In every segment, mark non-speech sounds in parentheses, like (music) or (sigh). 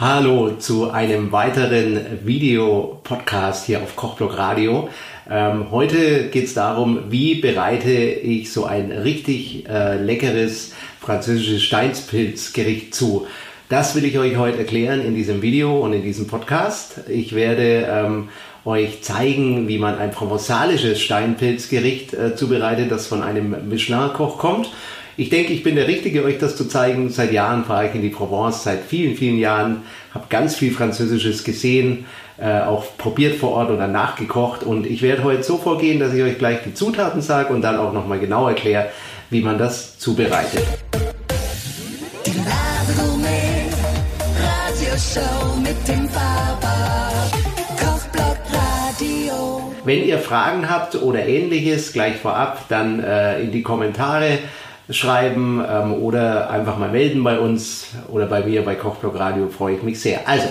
Hallo zu einem weiteren Videopodcast hier auf Kochblock Radio. Ähm, heute geht es darum, wie bereite ich so ein richtig äh, leckeres französisches Steinspilzgericht zu. Das will ich euch heute erklären in diesem Video und in diesem Podcast. Ich werde ähm, euch zeigen, wie man ein provenzalisches Steinpilzgericht äh, zubereitet, das von einem Michelin-Koch kommt. Ich denke, ich bin der Richtige, euch das zu zeigen. Seit Jahren fahre ich in die Provence, seit vielen, vielen Jahren, habe ganz viel Französisches gesehen, äh, auch probiert vor Ort oder nachgekocht. Und ich werde heute so vorgehen, dass ich euch gleich die Zutaten sage und dann auch nochmal genau erkläre, wie man das zubereitet. Wenn ihr Fragen habt oder ähnliches, gleich vorab, dann äh, in die Kommentare schreiben ähm, oder einfach mal melden bei uns oder bei mir bei Kochblock Radio, freue ich mich sehr. Also,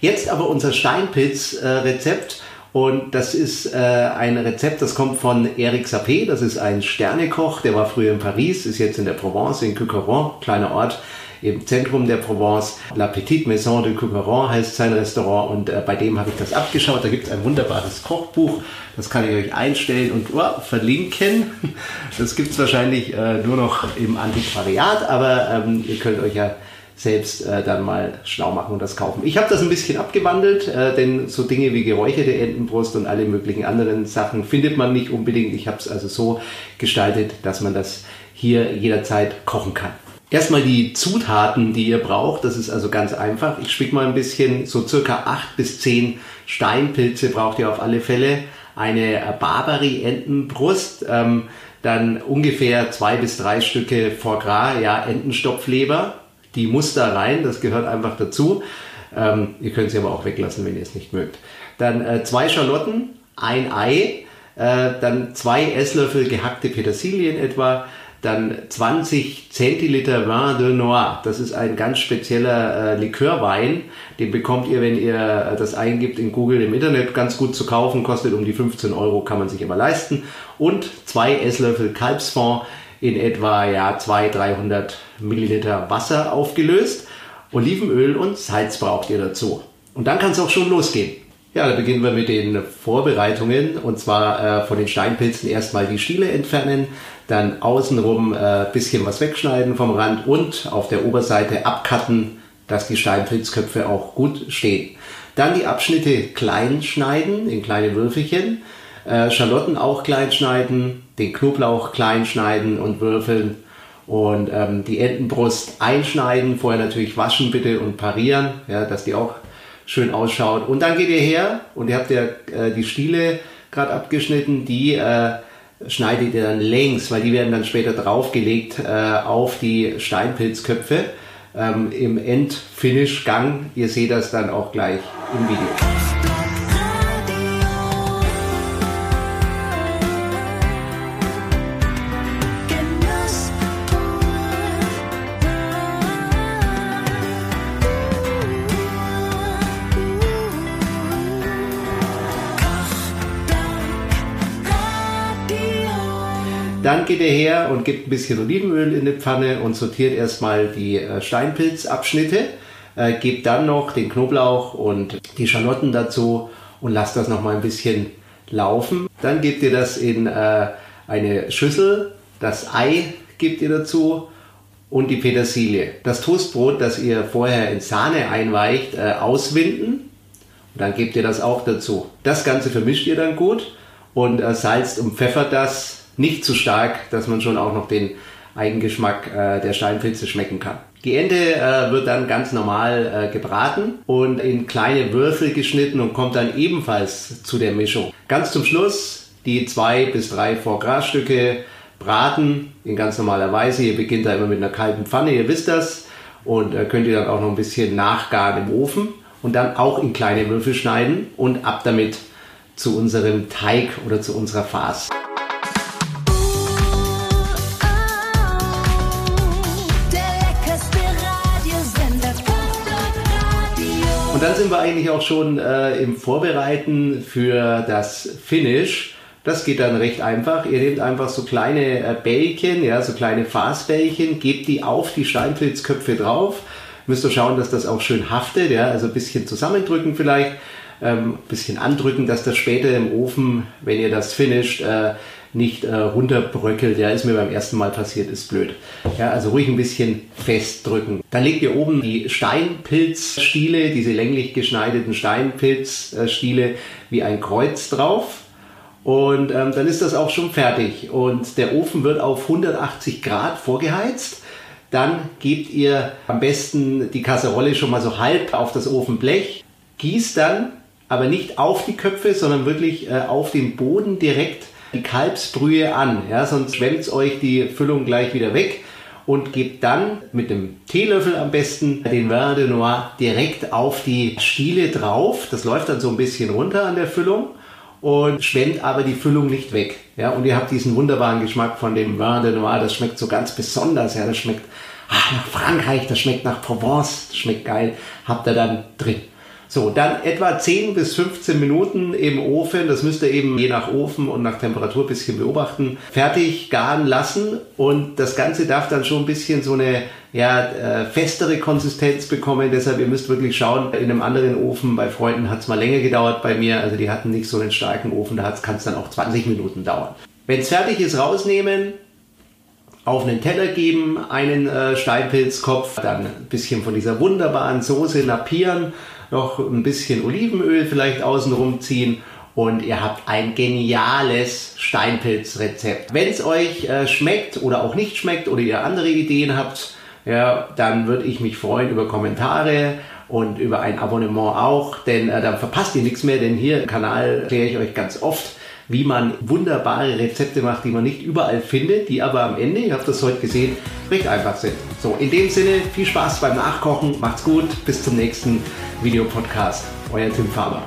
jetzt aber unser Steinpilz-Rezept. Äh, und das ist äh, ein Rezept, das kommt von Eric Sapé. Das ist ein Sternekoch, der war früher in Paris, ist jetzt in der Provence, in Cucuron, kleiner Ort im Zentrum der Provence. La Petite Maison de Cucuron heißt sein Restaurant und äh, bei dem habe ich das abgeschaut. Da gibt es ein wunderbares Kochbuch, das kann ich euch einstellen und oh, verlinken. (laughs) Das gibt es wahrscheinlich äh, nur noch im Antiquariat, aber ähm, ihr könnt euch ja selbst äh, dann mal schlau machen und das kaufen. Ich habe das ein bisschen abgewandelt, äh, denn so Dinge wie geräucherte Entenbrust und alle möglichen anderen Sachen findet man nicht unbedingt. Ich habe es also so gestaltet, dass man das hier jederzeit kochen kann. Erstmal die Zutaten, die ihr braucht. Das ist also ganz einfach. Ich spick mal ein bisschen, so circa acht bis zehn Steinpilze braucht ihr auf alle Fälle. Eine Barbary-Entenbrust, ähm, dann ungefähr zwei bis drei Stücke Foie Gras, ja, Entenstopfleber. Die muss da rein, das gehört einfach dazu. Ähm, ihr könnt sie aber auch weglassen, wenn ihr es nicht mögt. Dann äh, zwei Schalotten, ein Ei, äh, dann zwei Esslöffel gehackte Petersilien etwa, dann 20 Zentiliter Vin de Noir. Das ist ein ganz spezieller äh, Likörwein. Den bekommt ihr, wenn ihr äh, das eingibt in Google im Internet, ganz gut zu kaufen. Kostet um die 15 Euro, kann man sich immer leisten. Und zwei Esslöffel Kalbsfond in etwa ja 200, 300 Milliliter Wasser aufgelöst. Olivenöl und Salz braucht ihr dazu. Und dann kann es auch schon losgehen. Ja, da beginnen wir mit den Vorbereitungen und zwar äh, von den Steinpilzen erstmal die Stiele entfernen, dann außenrum äh, bisschen was wegschneiden vom Rand und auf der Oberseite abcutten, dass die Steinpilzköpfe auch gut stehen. Dann die Abschnitte klein schneiden in kleine Würfelchen, äh, Schalotten auch klein schneiden, den Knoblauch klein schneiden und würfeln und ähm, die Entenbrust einschneiden, vorher natürlich waschen bitte und parieren, ja, dass die auch schön ausschaut. Und dann geht ihr her und ihr habt ja äh, die Stiele gerade abgeschnitten, die äh, schneidet ihr dann längs, weil die werden dann später draufgelegt äh, auf die Steinpilzköpfe ähm, im Endfinish-Gang. Ihr seht das dann auch gleich im Video. Dann geht er her und gibt ein bisschen Olivenöl in die Pfanne und sortiert erstmal die äh, Steinpilzabschnitte, äh, gebt dann noch den Knoblauch und die Schalotten dazu und lasst das noch mal ein bisschen laufen. Dann gebt ihr das in äh, eine Schüssel, das Ei gebt ihr dazu und die Petersilie. Das Toastbrot, das ihr vorher in Sahne einweicht, äh, auswinden und dann gebt ihr das auch dazu. Das Ganze vermischt ihr dann gut und salzt und pfeffert das nicht zu stark, dass man schon auch noch den Eigengeschmack äh, der Steinpilze schmecken kann. Die Ente äh, wird dann ganz normal äh, gebraten und in kleine Würfel geschnitten und kommt dann ebenfalls zu der Mischung. Ganz zum Schluss die zwei bis drei Foie Gras Stücke braten in ganz normaler Weise. Ihr beginnt da immer mit einer kalten Pfanne, ihr wisst das. Und äh, könnt ihr dann auch noch ein bisschen nachgaren im Ofen und dann auch in kleine Würfel schneiden und ab damit zu unserem Teig oder zu unserer Farce. Und dann sind wir eigentlich auch schon äh, im Vorbereiten für das Finish. Das geht dann recht einfach. Ihr nehmt einfach so kleine äh, Bällchen, ja, so kleine Fasbällchen, gebt die auf die Steinpilzköpfe drauf Müsst ihr schauen, dass das auch schön haftet, ja, also ein bisschen zusammendrücken vielleicht, ähm, bisschen andrücken, dass das später im Ofen, wenn ihr das finisht, äh, nicht äh, runterbröckelt. Ja, ist mir beim ersten Mal passiert, ist blöd. Ja, also ruhig ein bisschen festdrücken. Dann legt ihr oben die Steinpilzstiele, diese länglich geschneideten Steinpilzstiele wie ein Kreuz drauf. Und ähm, dann ist das auch schon fertig. Und der Ofen wird auf 180 Grad vorgeheizt. Dann gebt ihr am besten die Kasserolle schon mal so halb auf das Ofenblech. Gießt dann aber nicht auf die Köpfe, sondern wirklich äh, auf den Boden direkt die Kalbsbrühe an. Ja, sonst schwemmt euch die Füllung gleich wieder weg und gebt dann mit dem Teelöffel am besten den Vin de Noir direkt auf die Stiele drauf. Das läuft dann so ein bisschen runter an der Füllung und schwemmt aber die Füllung nicht weg. Ja, und ihr habt diesen wunderbaren Geschmack von dem Vin de Noir. Das schmeckt so ganz besonders. Ja, das schmeckt ach, nach Frankreich, das schmeckt nach Provence, das schmeckt geil. Habt ihr dann drin. So, dann etwa 10 bis 15 Minuten im Ofen, das müsst ihr eben je nach Ofen und nach Temperatur ein bisschen beobachten, fertig garen lassen. Und das Ganze darf dann schon ein bisschen so eine ja, äh, festere Konsistenz bekommen. Deshalb, ihr müsst wirklich schauen, in einem anderen Ofen, bei Freunden hat es mal länger gedauert bei mir, also die hatten nicht so einen starken Ofen, da kann es dann auch 20 Minuten dauern. Wenn es fertig ist, rausnehmen, auf einen Teller geben, einen äh, Steinpilzkopf, dann ein bisschen von dieser wunderbaren Soße napieren noch ein bisschen Olivenöl vielleicht außenrum ziehen und ihr habt ein geniales Steinpilzrezept. Wenn es euch äh, schmeckt oder auch nicht schmeckt oder ihr andere Ideen habt, ja, dann würde ich mich freuen über Kommentare und über ein Abonnement auch, denn äh, dann verpasst ihr nichts mehr, denn hier im Kanal erkläre ich euch ganz oft, wie man wunderbare Rezepte macht, die man nicht überall findet, die aber am Ende, ihr habt das heute gesehen, recht einfach sind. So, in dem Sinne, viel Spaß beim Nachkochen, macht's gut, bis zum nächsten Videopodcast. Euer Tim Faber.